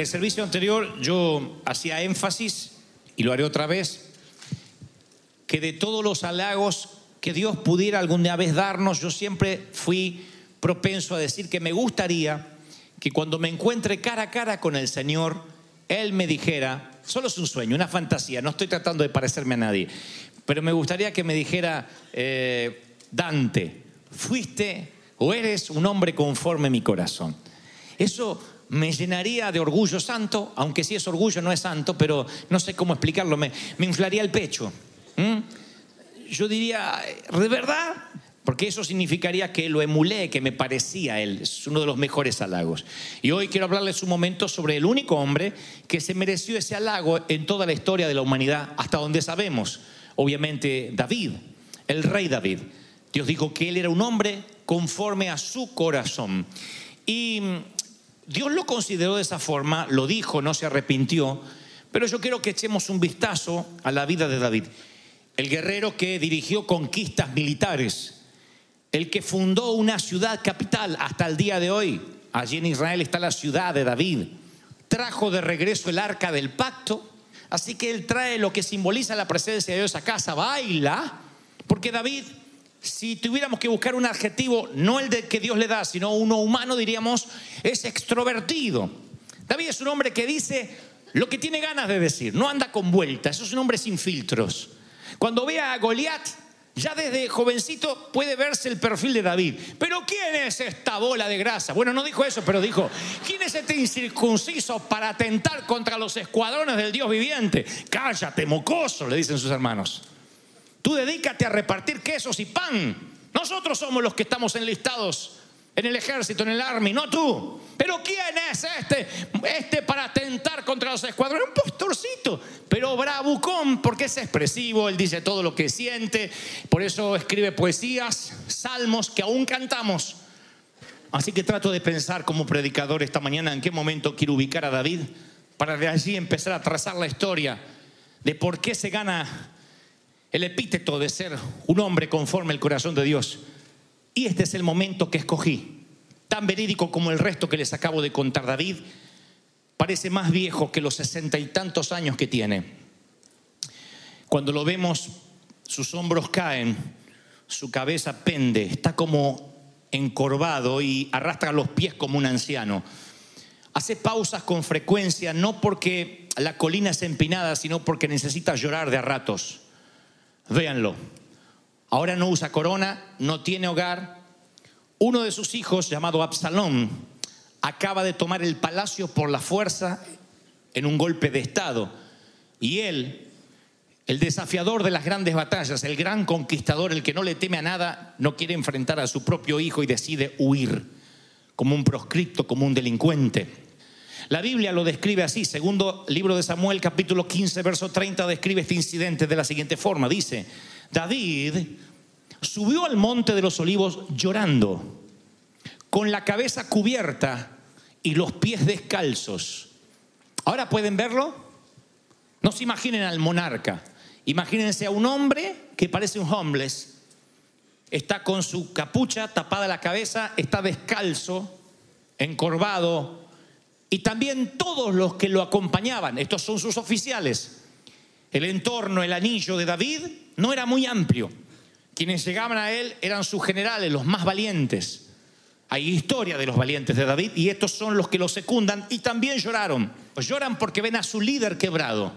el servicio anterior yo hacía énfasis, y lo haré otra vez, que de todos los halagos que Dios pudiera alguna vez darnos, yo siempre fui propenso a decir que me gustaría que cuando me encuentre cara a cara con el Señor, Él me dijera, solo es un sueño, una fantasía, no estoy tratando de parecerme a nadie, pero me gustaría que me dijera, eh, Dante, fuiste o eres un hombre conforme a mi corazón. Eso me llenaría de orgullo santo, aunque si es orgullo no es santo, pero no sé cómo explicarlo, me, inflaría el pecho. Yo diría, ¿de verdad? Porque eso significaría que lo emulé, que me parecía él. Es uno de los mejores halagos. Y hoy quiero hablarles un momento sobre el único hombre que se mereció ese halago en toda la historia de la humanidad, hasta donde sabemos. Obviamente David, el rey David. Dios dijo que él era un hombre conforme a su corazón. Y Dios lo consideró de esa forma, lo dijo, no se arrepintió, pero yo quiero que echemos un vistazo a la vida de David, el guerrero que dirigió conquistas militares, el que fundó una ciudad capital hasta el día de hoy. Allí en Israel está la ciudad de David. Trajo de regreso el arca del pacto, así que él trae lo que simboliza la presencia de Dios a casa, baila, porque David si tuviéramos que buscar un adjetivo, no el de que Dios le da, sino uno humano, diríamos, es extrovertido. David es un hombre que dice lo que tiene ganas de decir, no anda con vueltas, es un hombre sin filtros. Cuando ve a Goliat, ya desde jovencito puede verse el perfil de David. Pero ¿quién es esta bola de grasa? Bueno, no dijo eso, pero dijo, ¿quién es este incircunciso para atentar contra los escuadrones del Dios viviente? Cállate, mocoso, le dicen sus hermanos. Tú dedícate a repartir quesos y pan. Nosotros somos los que estamos enlistados en el ejército, en el army, no tú. Pero ¿quién es este? Este para atentar contra los escuadrones. Un posturcito, pero bravucón, porque es expresivo, él dice todo lo que siente, por eso escribe poesías, salmos que aún cantamos. Así que trato de pensar como predicador esta mañana en qué momento quiero ubicar a David para de allí empezar a trazar la historia de por qué se gana el epíteto de ser un hombre conforme al corazón de Dios. Y este es el momento que escogí, tan verídico como el resto que les acabo de contar. David parece más viejo que los sesenta y tantos años que tiene. Cuando lo vemos, sus hombros caen, su cabeza pende, está como encorvado y arrastra los pies como un anciano. Hace pausas con frecuencia, no porque la colina es empinada, sino porque necesita llorar de a ratos. Véanlo. Ahora no usa corona, no tiene hogar. Uno de sus hijos, llamado Absalón, acaba de tomar el palacio por la fuerza en un golpe de Estado. Y él, el desafiador de las grandes batallas, el gran conquistador, el que no le teme a nada, no quiere enfrentar a su propio hijo y decide huir como un proscripto, como un delincuente. La Biblia lo describe así, segundo libro de Samuel, capítulo 15, verso 30, describe este incidente de la siguiente forma. Dice, David subió al monte de los olivos llorando, con la cabeza cubierta y los pies descalzos. Ahora pueden verlo. No se imaginen al monarca. Imagínense a un hombre que parece un homeless. Está con su capucha tapada la cabeza, está descalzo, encorvado. Y también todos los que lo acompañaban, estos son sus oficiales, El entorno, el anillo de David no era muy amplio. Quienes llegaban a él eran sus generales, los más valientes. Hay historia de los valientes de David y estos son los que lo secundan y también lloraron. Pues lloran porque ven a su líder quebrado,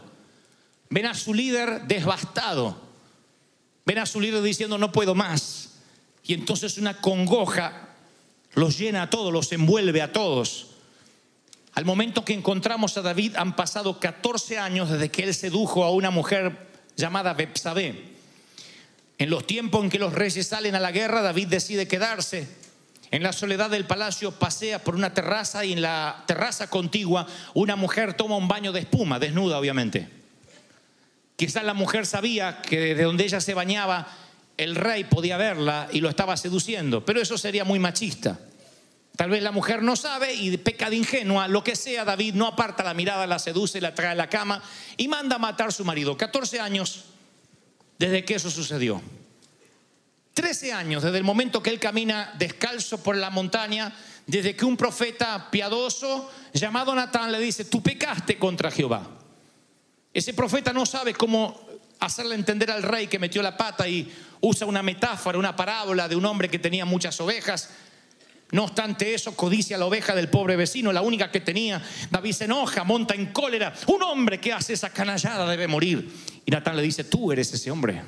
ven a su líder devastado, ven a su líder diciendo no puedo más. Y entonces una congoja los llena a todos, los envuelve a todos. Al momento que encontramos a David han pasado 14 años desde que él sedujo a una mujer llamada Bepsabé. En los tiempos en que los reyes salen a la guerra, David decide quedarse. En la soledad del palacio pasea por una terraza y en la terraza contigua una mujer toma un baño de espuma, desnuda obviamente. Quizás la mujer sabía que desde donde ella se bañaba el rey podía verla y lo estaba seduciendo, pero eso sería muy machista. Tal vez la mujer no sabe y peca de ingenua, lo que sea, David no aparta la mirada, la seduce, la trae a la cama y manda a matar a su marido. 14 años desde que eso sucedió. 13 años desde el momento que él camina descalzo por la montaña, desde que un profeta piadoso llamado Natán le dice, tú pecaste contra Jehová. Ese profeta no sabe cómo hacerle entender al rey que metió la pata y usa una metáfora, una parábola de un hombre que tenía muchas ovejas. No obstante eso, codicia la oveja del pobre vecino, la única que tenía. David se enoja, monta en cólera. Un hombre que hace esa canallada debe morir. Y Natán le dice, tú eres ese hombre.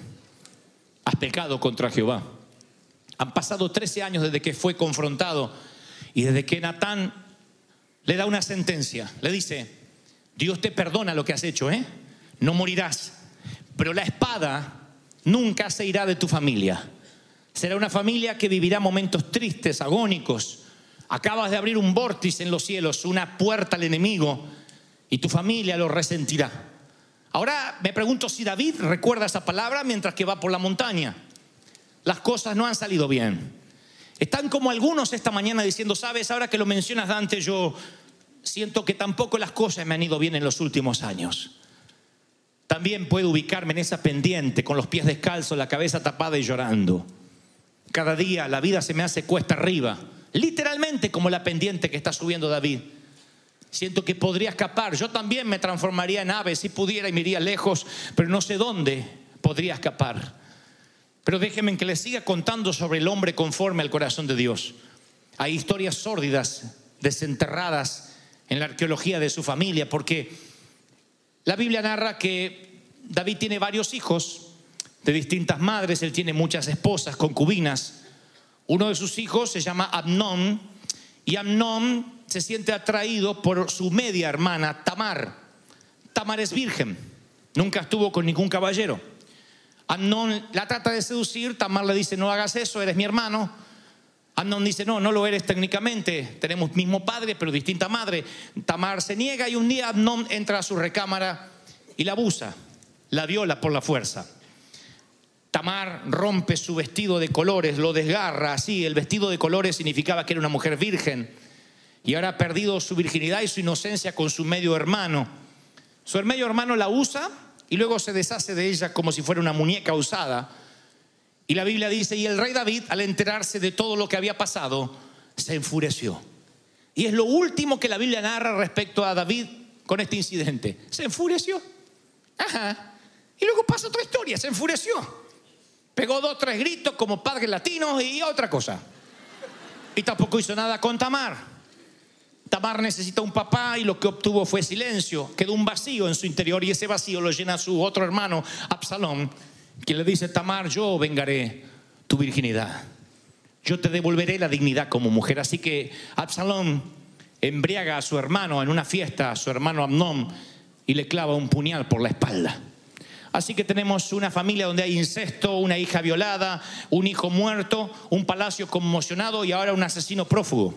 Has pecado contra Jehová. Han pasado 13 años desde que fue confrontado y desde que Natán le da una sentencia. Le dice, Dios te perdona lo que has hecho, ¿eh? No morirás. Pero la espada nunca se irá de tu familia. Será una familia que vivirá momentos tristes, agónicos. Acabas de abrir un vórtice en los cielos, una puerta al enemigo, y tu familia lo resentirá. Ahora me pregunto si David recuerda esa palabra mientras que va por la montaña. Las cosas no han salido bien. Están como algunos esta mañana diciendo, sabes, ahora que lo mencionas Dante, yo siento que tampoco las cosas me han ido bien en los últimos años. También puedo ubicarme en esa pendiente con los pies descalzos, la cabeza tapada y llorando. Cada día la vida se me hace cuesta arriba, literalmente como la pendiente que está subiendo David. Siento que podría escapar. Yo también me transformaría en ave si pudiera y me iría lejos, pero no sé dónde podría escapar. Pero déjenme que les siga contando sobre el hombre conforme al corazón de Dios. Hay historias sórdidas, desenterradas en la arqueología de su familia, porque la Biblia narra que David tiene varios hijos de distintas madres, él tiene muchas esposas, concubinas. Uno de sus hijos se llama Amnón y Amnón se siente atraído por su media hermana Tamar. Tamar es virgen, nunca estuvo con ningún caballero. Amnón la trata de seducir, Tamar le dice, no hagas eso, eres mi hermano. Amnón dice, no, no lo eres técnicamente, tenemos mismo padre, pero distinta madre. Tamar se niega y un día Amnón entra a su recámara y la abusa, la viola por la fuerza. Tamar rompe su vestido de colores, lo desgarra así, el vestido de colores significaba que era una mujer virgen y ahora ha perdido su virginidad y su inocencia con su medio hermano. Su medio hermano la usa y luego se deshace de ella como si fuera una muñeca usada y la Biblia dice, y el rey David, al enterarse de todo lo que había pasado, se enfureció. Y es lo último que la Biblia narra respecto a David con este incidente. Se enfureció. Ajá. Y luego pasa otra historia, se enfureció. Pegó dos, tres gritos como padres latinos y otra cosa. Y tampoco hizo nada con Tamar. Tamar necesita un papá y lo que obtuvo fue silencio. Quedó un vacío en su interior y ese vacío lo llena su otro hermano, Absalón quien le dice, Tamar, yo vengaré tu virginidad. Yo te devolveré la dignidad como mujer. Así que Absalón embriaga a su hermano en una fiesta, a su hermano Amnón, y le clava un puñal por la espalda. Así que tenemos una familia donde hay incesto, una hija violada, un hijo muerto, un palacio conmocionado y ahora un asesino prófugo.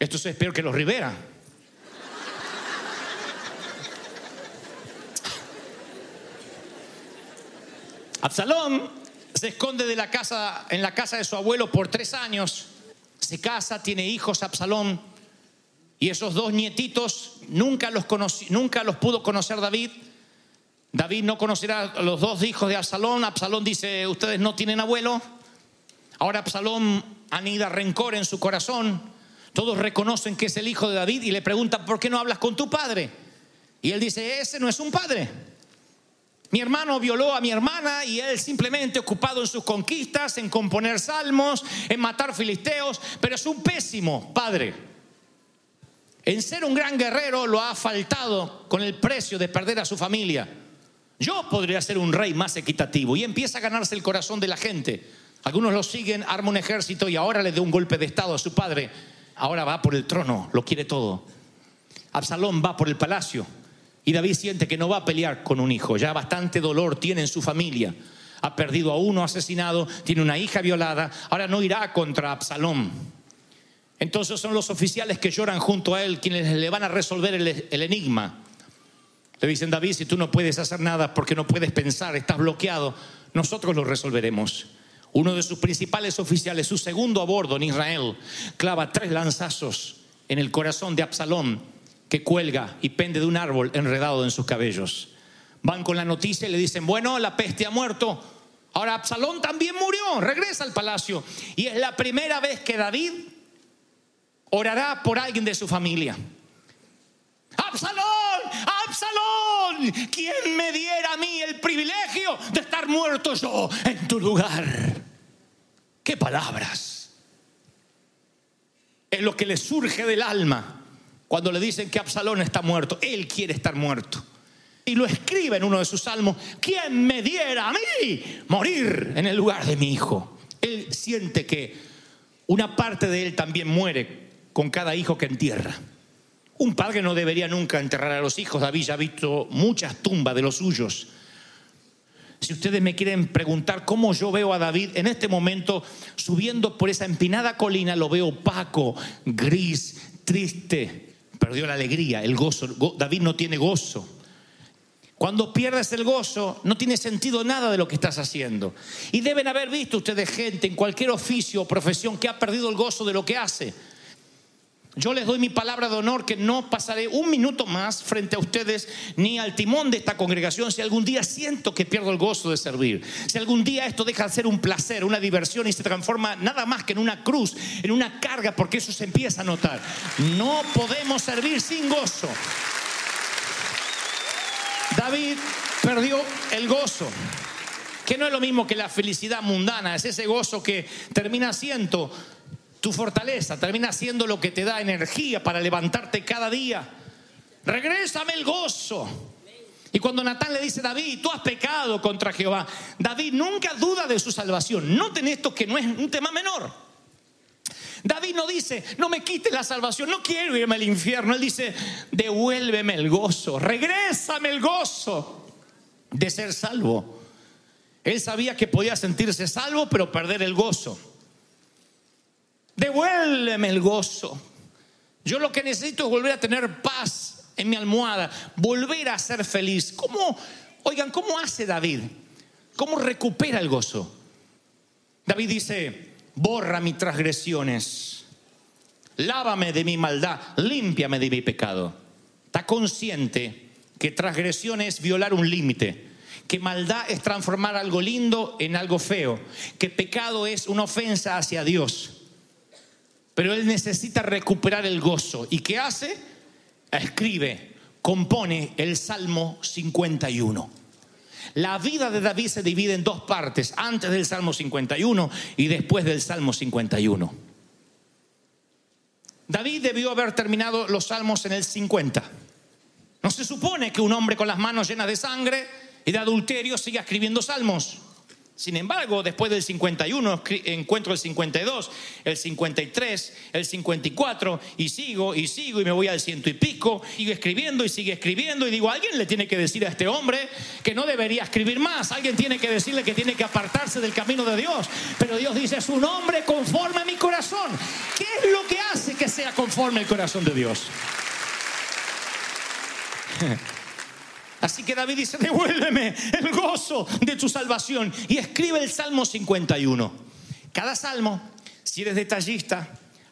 Esto es peor que los Rivera. Absalón se esconde de la casa, en la casa de su abuelo por tres años, se casa, tiene hijos Absalón, y esos dos nietitos nunca los, nunca los pudo conocer David. David no conocerá a los dos hijos de Absalón. Absalón dice, ustedes no tienen abuelo. Ahora Absalón anida rencor en su corazón. Todos reconocen que es el hijo de David y le preguntan, ¿por qué no hablas con tu padre? Y él dice, ese no es un padre. Mi hermano violó a mi hermana y él simplemente ocupado en sus conquistas, en componer salmos, en matar filisteos, pero es un pésimo padre. En ser un gran guerrero lo ha faltado con el precio de perder a su familia. Yo podría ser un rey más equitativo y empieza a ganarse el corazón de la gente. Algunos lo siguen, arma un ejército y ahora le da un golpe de estado a su padre. Ahora va por el trono, lo quiere todo. Absalón va por el palacio y David siente que no va a pelear con un hijo. Ya bastante dolor tiene en su familia. Ha perdido a uno asesinado, tiene una hija violada. Ahora no irá contra Absalón. Entonces son los oficiales que lloran junto a él quienes le van a resolver el, el enigma. Le dicen, David, si tú no puedes hacer nada porque no puedes pensar, estás bloqueado, nosotros lo resolveremos. Uno de sus principales oficiales, su segundo a bordo en Israel, clava tres lanzazos en el corazón de Absalón, que cuelga y pende de un árbol enredado en sus cabellos. Van con la noticia y le dicen, bueno, la peste ha muerto. Ahora Absalón también murió, regresa al palacio. Y es la primera vez que David orará por alguien de su familia. Absalón, Absalón, ¿quién me diera a mí el privilegio de estar muerto yo en tu lugar? ¿Qué palabras? Es lo que le surge del alma cuando le dicen que Absalón está muerto. Él quiere estar muerto. Y lo escribe en uno de sus salmos, ¿quién me diera a mí morir en el lugar de mi hijo? Él siente que una parte de él también muere con cada hijo que entierra. Un padre no debería nunca enterrar a los hijos. David ya ha visto muchas tumbas de los suyos. Si ustedes me quieren preguntar cómo yo veo a David en este momento subiendo por esa empinada colina, lo veo opaco, gris, triste. Perdió la alegría, el gozo. David no tiene gozo. Cuando pierdes el gozo, no tiene sentido nada de lo que estás haciendo. Y deben haber visto ustedes gente en cualquier oficio o profesión que ha perdido el gozo de lo que hace. Yo les doy mi palabra de honor que no pasaré un minuto más frente a ustedes ni al timón de esta congregación si algún día siento que pierdo el gozo de servir. Si algún día esto deja de ser un placer, una diversión y se transforma nada más que en una cruz, en una carga, porque eso se empieza a notar. No podemos servir sin gozo. David perdió el gozo que no es lo mismo que la felicidad mundana, es ese gozo que termina siendo tu fortaleza, termina siendo lo que te da energía para levantarte cada día. Regrésame el gozo. Y cuando Natán le dice David, tú has pecado contra Jehová, David nunca duda de su salvación. Noten esto que no es un tema menor. David no dice, no me quites la salvación, no quiero irme al infierno. Él dice, devuélveme el gozo, regrésame el gozo de ser salvo. Él sabía que podía sentirse salvo, pero perder el gozo. Devuélveme el gozo. Yo lo que necesito es volver a tener paz en mi almohada, volver a ser feliz. ¿Cómo, oigan, cómo hace David? ¿Cómo recupera el gozo? David dice, borra mis transgresiones, lávame de mi maldad, límpiame de mi pecado. Está consciente que transgresión es violar un límite, que maldad es transformar algo lindo en algo feo, que pecado es una ofensa hacia Dios. Pero él necesita recuperar el gozo. ¿Y qué hace? Escribe, compone el Salmo 51. La vida de David se divide en dos partes, antes del Salmo 51 y después del Salmo 51. David debió haber terminado los salmos en el 50. No se supone que un hombre con las manos llenas de sangre y de adulterio siga escribiendo salmos. Sin embargo, después del 51 encuentro el 52, el 53, el 54 y sigo y sigo y me voy al ciento y pico, sigo escribiendo y sigue escribiendo y digo, alguien le tiene que decir a este hombre que no debería escribir más, alguien tiene que decirle que tiene que apartarse del camino de Dios, pero Dios dice, es un hombre conforme a mi corazón. ¿Qué es lo que hace que sea conforme al corazón de Dios? Así que David dice, devuélveme el gozo de tu salvación. Y escribe el Salmo 51. Cada salmo, si eres detallista,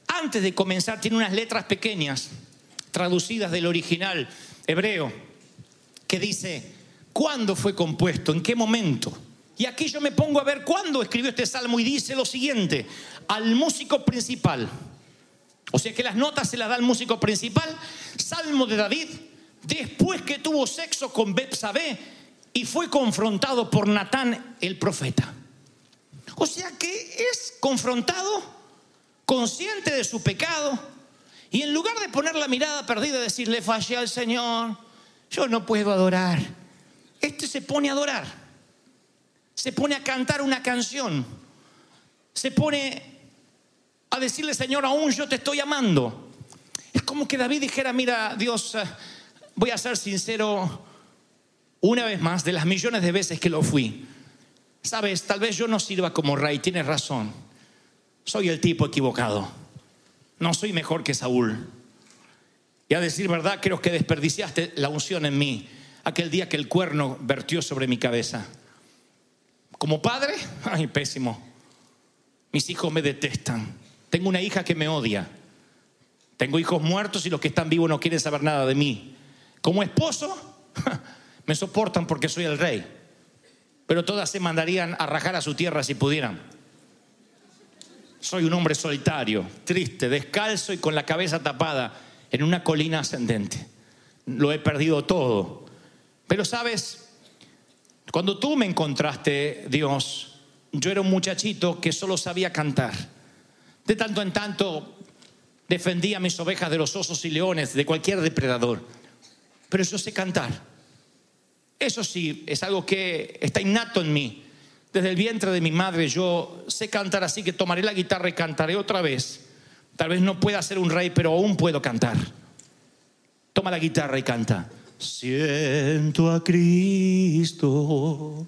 antes de comenzar tiene unas letras pequeñas, traducidas del original hebreo, que dice, ¿cuándo fue compuesto? ¿En qué momento? Y aquí yo me pongo a ver cuándo escribió este salmo y dice lo siguiente, al músico principal. O sea que las notas se las da al músico principal, Salmo de David, después que tuvo sexo con Betsabé y fue confrontado por Natán el profeta. O sea que es confrontado, consciente de su pecado, y en lugar de poner la mirada perdida y decirle, fallé al Señor, yo no puedo adorar, este se pone a adorar, se pone a cantar una canción, se pone a decirle, Señor, aún yo te estoy amando. Es como que David dijera, mira, Dios, voy a ser sincero una vez más, de las millones de veces que lo fui. Sabes, tal vez yo no sirva como rey, tienes razón. Soy el tipo equivocado. No soy mejor que Saúl. Y a decir verdad, creo que desperdiciaste la unción en mí aquel día que el cuerno vertió sobre mi cabeza. Como padre, ay, pésimo. Mis hijos me detestan. Tengo una hija que me odia. Tengo hijos muertos y los que están vivos no quieren saber nada de mí. Como esposo, me soportan porque soy el rey. Pero todas se mandarían a rajar a su tierra si pudieran. Soy un hombre solitario, triste, descalzo y con la cabeza tapada en una colina ascendente. Lo he perdido todo. Pero sabes, cuando tú me encontraste, Dios, yo era un muchachito que solo sabía cantar. De tanto en tanto defendía mis ovejas de los osos y leones, de cualquier depredador. Pero yo sé cantar. Eso sí, es algo que está innato en mí. Desde el vientre de mi madre yo sé cantar así que tomaré la guitarra y cantaré otra vez. Tal vez no pueda ser un rey, pero aún puedo cantar. Toma la guitarra y canta. Siento a Cristo,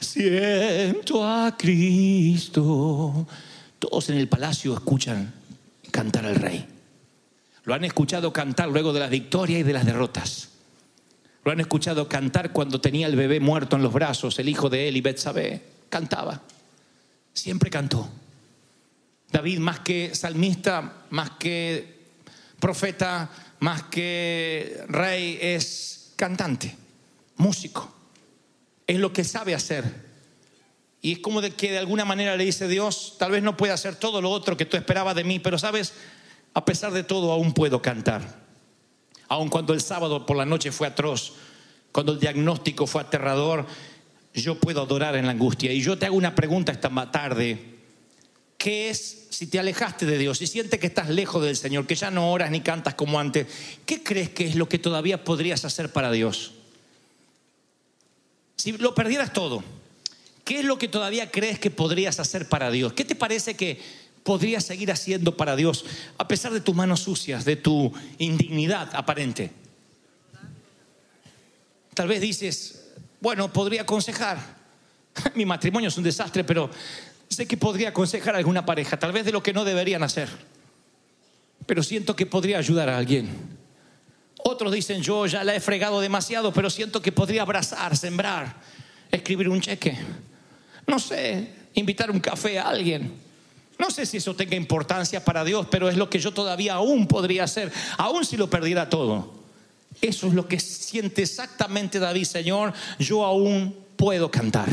siento a Cristo. Todos en el palacio escuchan cantar al rey. Lo han escuchado cantar luego de las victorias y de las derrotas. Lo han escuchado cantar cuando tenía el bebé muerto en los brazos, el hijo de él y Betsabé. Cantaba. Siempre cantó. David, más que salmista, más que profeta, más que rey, es cantante, músico. Es lo que sabe hacer. Y es como de que de alguna manera le dice Dios, tal vez no pueda hacer todo lo otro que tú esperabas de mí, pero sabes, a pesar de todo aún puedo cantar. Aun cuando el sábado por la noche fue atroz, cuando el diagnóstico fue aterrador, yo puedo adorar en la angustia. Y yo te hago una pregunta esta tarde. ¿Qué es si te alejaste de Dios, si sientes que estás lejos del Señor, que ya no oras ni cantas como antes? ¿Qué crees que es lo que todavía podrías hacer para Dios? Si lo perdieras todo, ¿qué es lo que todavía crees que podrías hacer para Dios? ¿Qué te parece que podrías seguir haciendo para Dios a pesar de tus manos sucias, de tu indignidad aparente? Tal vez dices, bueno, podría aconsejar. Mi matrimonio es un desastre, pero sé que podría aconsejar a alguna pareja, tal vez de lo que no deberían hacer. Pero siento que podría ayudar a alguien. Otros dicen, yo ya la he fregado demasiado, pero siento que podría abrazar, sembrar, escribir un cheque. No sé, invitar un café a alguien. No sé si eso tenga importancia para Dios, pero es lo que yo todavía aún podría hacer, aún si lo perdiera todo. Eso es lo que siente exactamente David, Señor, yo aún puedo cantar.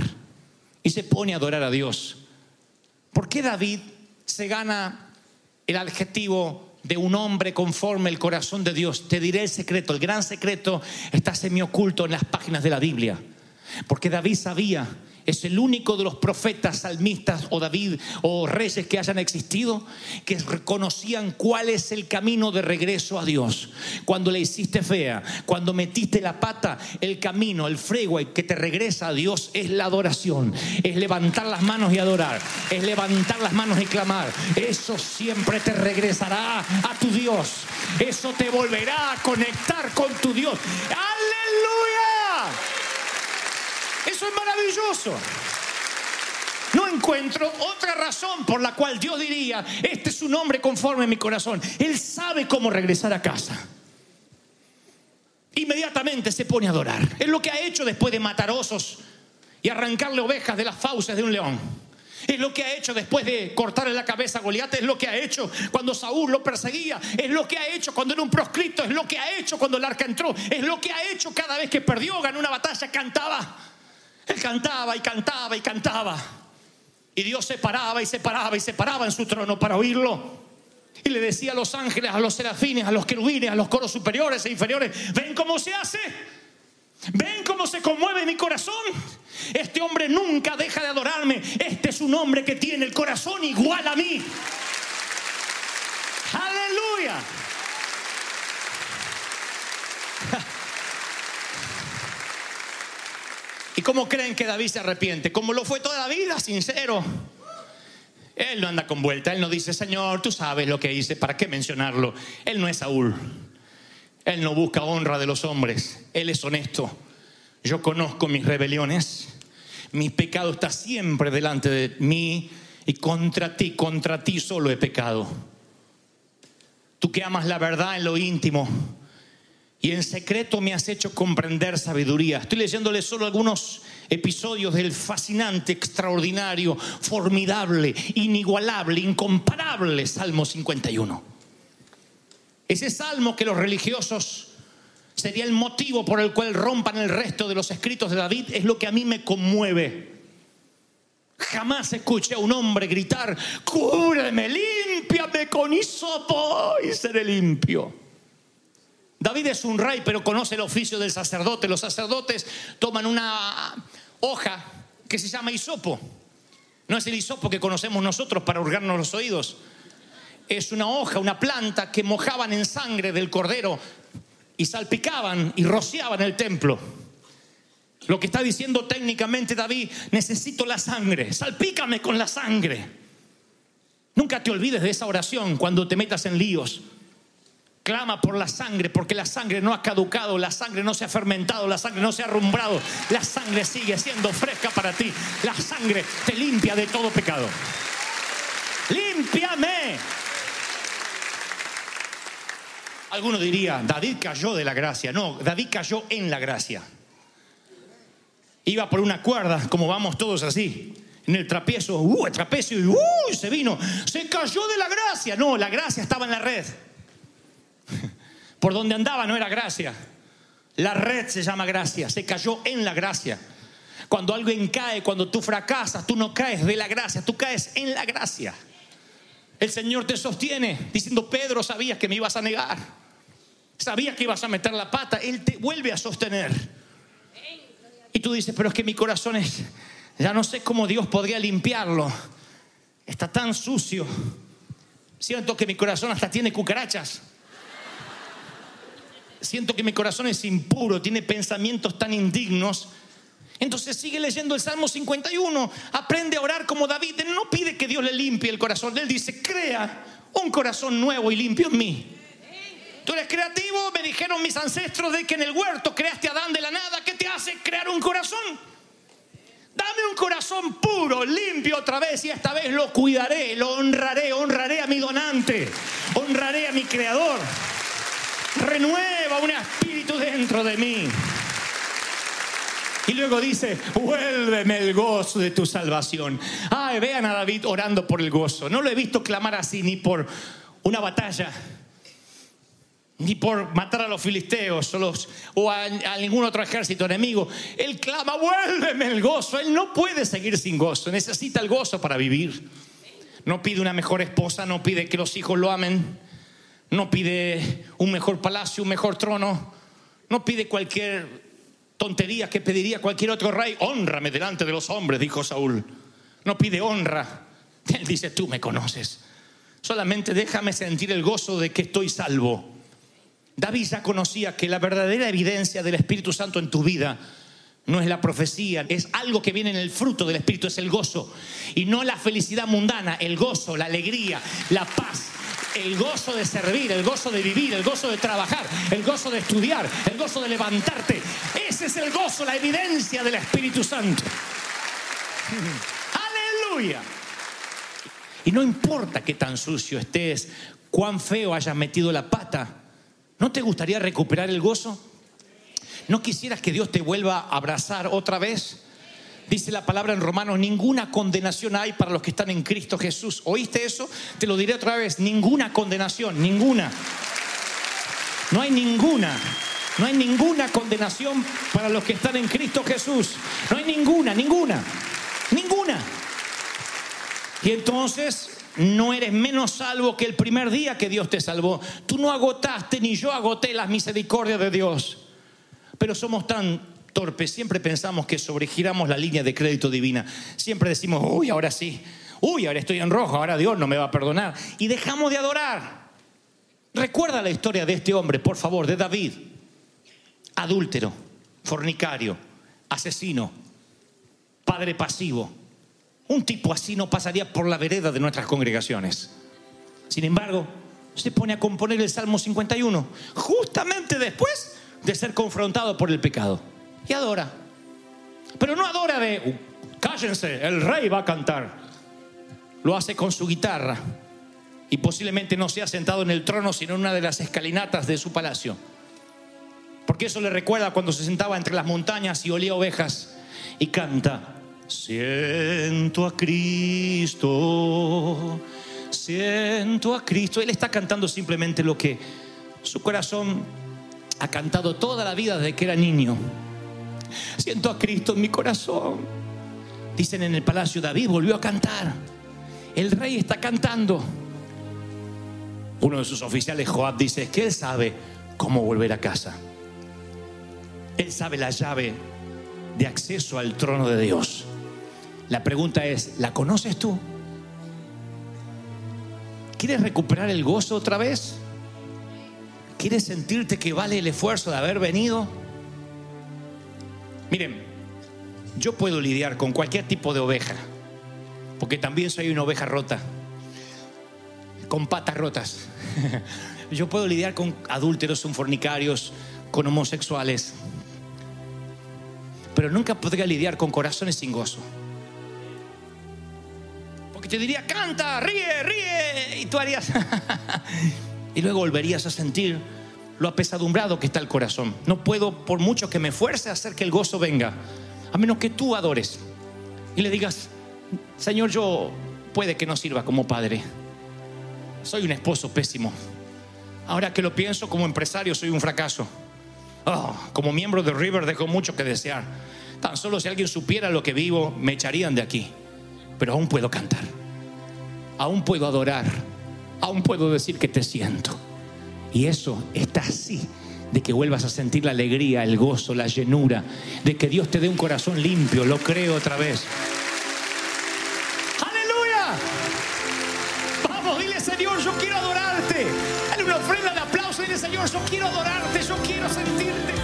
Y se pone a adorar a Dios. ¿Por qué David se gana el adjetivo de un hombre conforme el corazón de Dios? Te diré el secreto, el gran secreto está semi oculto en las páginas de la Biblia. Porque David sabía es el único de los profetas, salmistas o David o reyes que hayan existido que reconocían cuál es el camino de regreso a Dios. Cuando le hiciste fea, cuando metiste la pata, el camino, el freeway que te regresa a Dios es la adoración, es levantar las manos y adorar, es levantar las manos y clamar. Eso siempre te regresará a tu Dios. Eso te volverá a conectar con tu Dios. Aleluya. Eso es maravilloso. No encuentro otra razón por la cual Dios diría, este es un hombre conforme a mi corazón. Él sabe cómo regresar a casa. Inmediatamente se pone a adorar. Es lo que ha hecho después de matar osos y arrancarle ovejas de las fauces de un león. Es lo que ha hecho después de cortarle la cabeza a Goliat, es lo que ha hecho cuando Saúl lo perseguía, es lo que ha hecho cuando era un proscrito, es lo que ha hecho cuando el arca entró, es lo que ha hecho cada vez que perdió, ganó una batalla, cantaba. Él cantaba y cantaba y cantaba. Y Dios se paraba y se paraba y se paraba en su trono para oírlo. Y le decía a los ángeles, a los serafines, a los querubines, a los coros superiores e inferiores, ven cómo se hace. ¿Ven cómo se conmueve mi corazón? Este hombre nunca deja de adorarme. Este es un hombre que tiene el corazón igual a mí. Aleluya. ¿Y cómo creen que David se arrepiente? Como lo fue toda la vida, sincero. Él no anda con vuelta, él no dice, Señor, tú sabes lo que hice, ¿para qué mencionarlo? Él no es Saúl. Él no busca honra de los hombres, él es honesto. Yo conozco mis rebeliones, mi pecado está siempre delante de mí y contra ti, contra ti solo he pecado. Tú que amas la verdad en lo íntimo y en secreto me has hecho comprender sabiduría. Estoy leyéndole solo algunos episodios del fascinante, extraordinario, formidable, inigualable, incomparable Salmo 51. Ese salmo que los religiosos sería el motivo por el cual rompan el resto de los escritos de David es lo que a mí me conmueve. Jamás escuché a un hombre gritar, cúbreme, límpiame con hisopo y seré limpio. David es un rey, pero conoce el oficio del sacerdote. Los sacerdotes toman una hoja que se llama hisopo. No es el hisopo que conocemos nosotros para hurgarnos los oídos. Es una hoja, una planta que mojaban en sangre del cordero y salpicaban y rociaban el templo. Lo que está diciendo técnicamente David, necesito la sangre, salpícame con la sangre. Nunca te olvides de esa oración cuando te metas en líos. Clama por la sangre, porque la sangre no ha caducado, la sangre no se ha fermentado, la sangre no se ha rumbrado, la sangre sigue siendo fresca para ti. La sangre te limpia de todo pecado. Límpiame. Alguno diría, David cayó de la gracia. No, David cayó en la gracia. Iba por una cuerda, como vamos todos así, en el trapecio, uh, el trapecio, y uh, se vino, se cayó de la gracia. No, la gracia estaba en la red. Por donde andaba no era gracia. La red se llama gracia, se cayó en la gracia. Cuando alguien cae, cuando tú fracasas, tú no caes de la gracia, tú caes en la gracia. El Señor te sostiene diciendo, Pedro, sabías que me ibas a negar. Sabías que ibas a meter la pata. Él te vuelve a sostener. Y tú dices, pero es que mi corazón es, ya no sé cómo Dios podría limpiarlo. Está tan sucio. Siento que mi corazón hasta tiene cucarachas. Siento que mi corazón es impuro, tiene pensamientos tan indignos. Entonces sigue leyendo el Salmo 51, aprende a orar como David. No pide que Dios le limpie el corazón, él dice, crea un corazón nuevo y limpio en mí. Tú eres creativo, me dijeron mis ancestros de que en el huerto creaste a Adán de la nada. ¿Qué te hace crear un corazón? Dame un corazón puro, limpio otra vez y esta vez lo cuidaré, lo honraré, honraré a mi donante, honraré a mi creador. Renueva un espíritu dentro de mí. Y luego dice, vuélveme el gozo de tu salvación. Ay, vean a David orando por el gozo. No lo he visto clamar así ni por una batalla, ni por matar a los filisteos o, a, a ningún otro ejército enemigo. Él clama, vuélveme el gozo. Él no puede seguir sin gozo, necesita el gozo para vivir. No pide una mejor esposa, no pide que los hijos lo amen, no pide un mejor palacio, un mejor trono, no pide cualquier tontería que pediría cualquier otro rey. Honrame delante de los hombres, dijo Saúl. No pide honra. Él dice, tú me conoces. Solamente déjame sentir el gozo de que estoy salvo. David ya conocía que la verdadera evidencia del Espíritu Santo en tu vida no es la profecía, es algo que viene en el fruto del Espíritu, es el gozo. Y no la felicidad mundana, el gozo, la alegría, la paz, el gozo de servir, el gozo de vivir, el gozo de trabajar, el gozo de estudiar, el gozo de levantarte. Ese es el gozo, la evidencia del Espíritu Santo. Aleluya. Y no importa qué tan sucio estés, cuán feo hayas metido la pata, ¿no te gustaría recuperar el gozo? ¿No quisieras que Dios te vuelva a abrazar otra vez? Dice la palabra en Romanos, ninguna condenación hay para los que están en Cristo Jesús. ¿Oíste eso? Te lo diré otra vez, ninguna condenación, ninguna. No hay ninguna. No hay ninguna condenación para los que están en Cristo Jesús. No hay ninguna, ninguna, ninguna. Y entonces no eres menos salvo que el primer día que Dios te salvó. Tú no agotaste ni yo agoté las misericordias de Dios. Pero somos tan torpes, siempre pensamos que sobregiramos la línea de crédito divina. Siempre decimos, uy, ahora sí, uy, ahora estoy en rojo, ahora Dios no me va a perdonar. Y dejamos de adorar. Recuerda la historia de este hombre, por favor, de David. Adúltero, fornicario, asesino, padre pasivo. Un tipo así no pasaría por la vereda de nuestras congregaciones. Sin embargo, se pone a componer el Salmo 51, justamente después de ser confrontado por el pecado. Y adora. Pero no adora de, "Uh, cállense, el rey va a cantar. Lo hace con su guitarra. Y posiblemente no sea sentado en el trono, sino en una de las escalinatas de su palacio. Porque eso le recuerda cuando se sentaba entre las montañas y olía ovejas y canta, siento a Cristo, siento a Cristo. Él está cantando simplemente lo que su corazón ha cantado toda la vida desde que era niño. Siento a Cristo en mi corazón. Dicen en el palacio, David volvió a cantar. El rey está cantando. Uno de sus oficiales, Joab, dice que él sabe cómo volver a casa. Él sabe la llave de acceso al trono de Dios. La pregunta es, ¿la conoces tú? ¿Quieres recuperar el gozo otra vez? ¿Quieres sentirte que vale el esfuerzo de haber venido? Miren, yo puedo lidiar con cualquier tipo de oveja, porque también soy una oveja rota, con patas rotas. Yo puedo lidiar con adúlteros, con fornicarios, con homosexuales, pero nunca podría lidiar con corazones sin gozo. Porque te diría, canta, ríe, ríe, y tú harías... y luego volverías a sentir lo apesadumbrado que está el corazón. No puedo, por mucho que me fuerce, hacer que el gozo venga, a menos que tú adores y le digas, Señor, yo puede que no sirva como padre. Soy un esposo pésimo. Ahora que lo pienso como empresario, soy un fracaso. Oh, como miembro de River dejo mucho que desear. Tan solo si alguien supiera lo que vivo, me echarían de aquí. Pero aún puedo cantar. Aún puedo adorar. Aún puedo decir que te siento. Y eso está así de que vuelvas a sentir la alegría, el gozo, la llenura, de que Dios te dé un corazón limpio, lo creo otra vez. ¡Aleluya! Vamos, dile Señor, yo quiero adorarte. Dale una ofrenda de aplauso, dile Señor, yo quiero adorarte, yo quiero sentirte.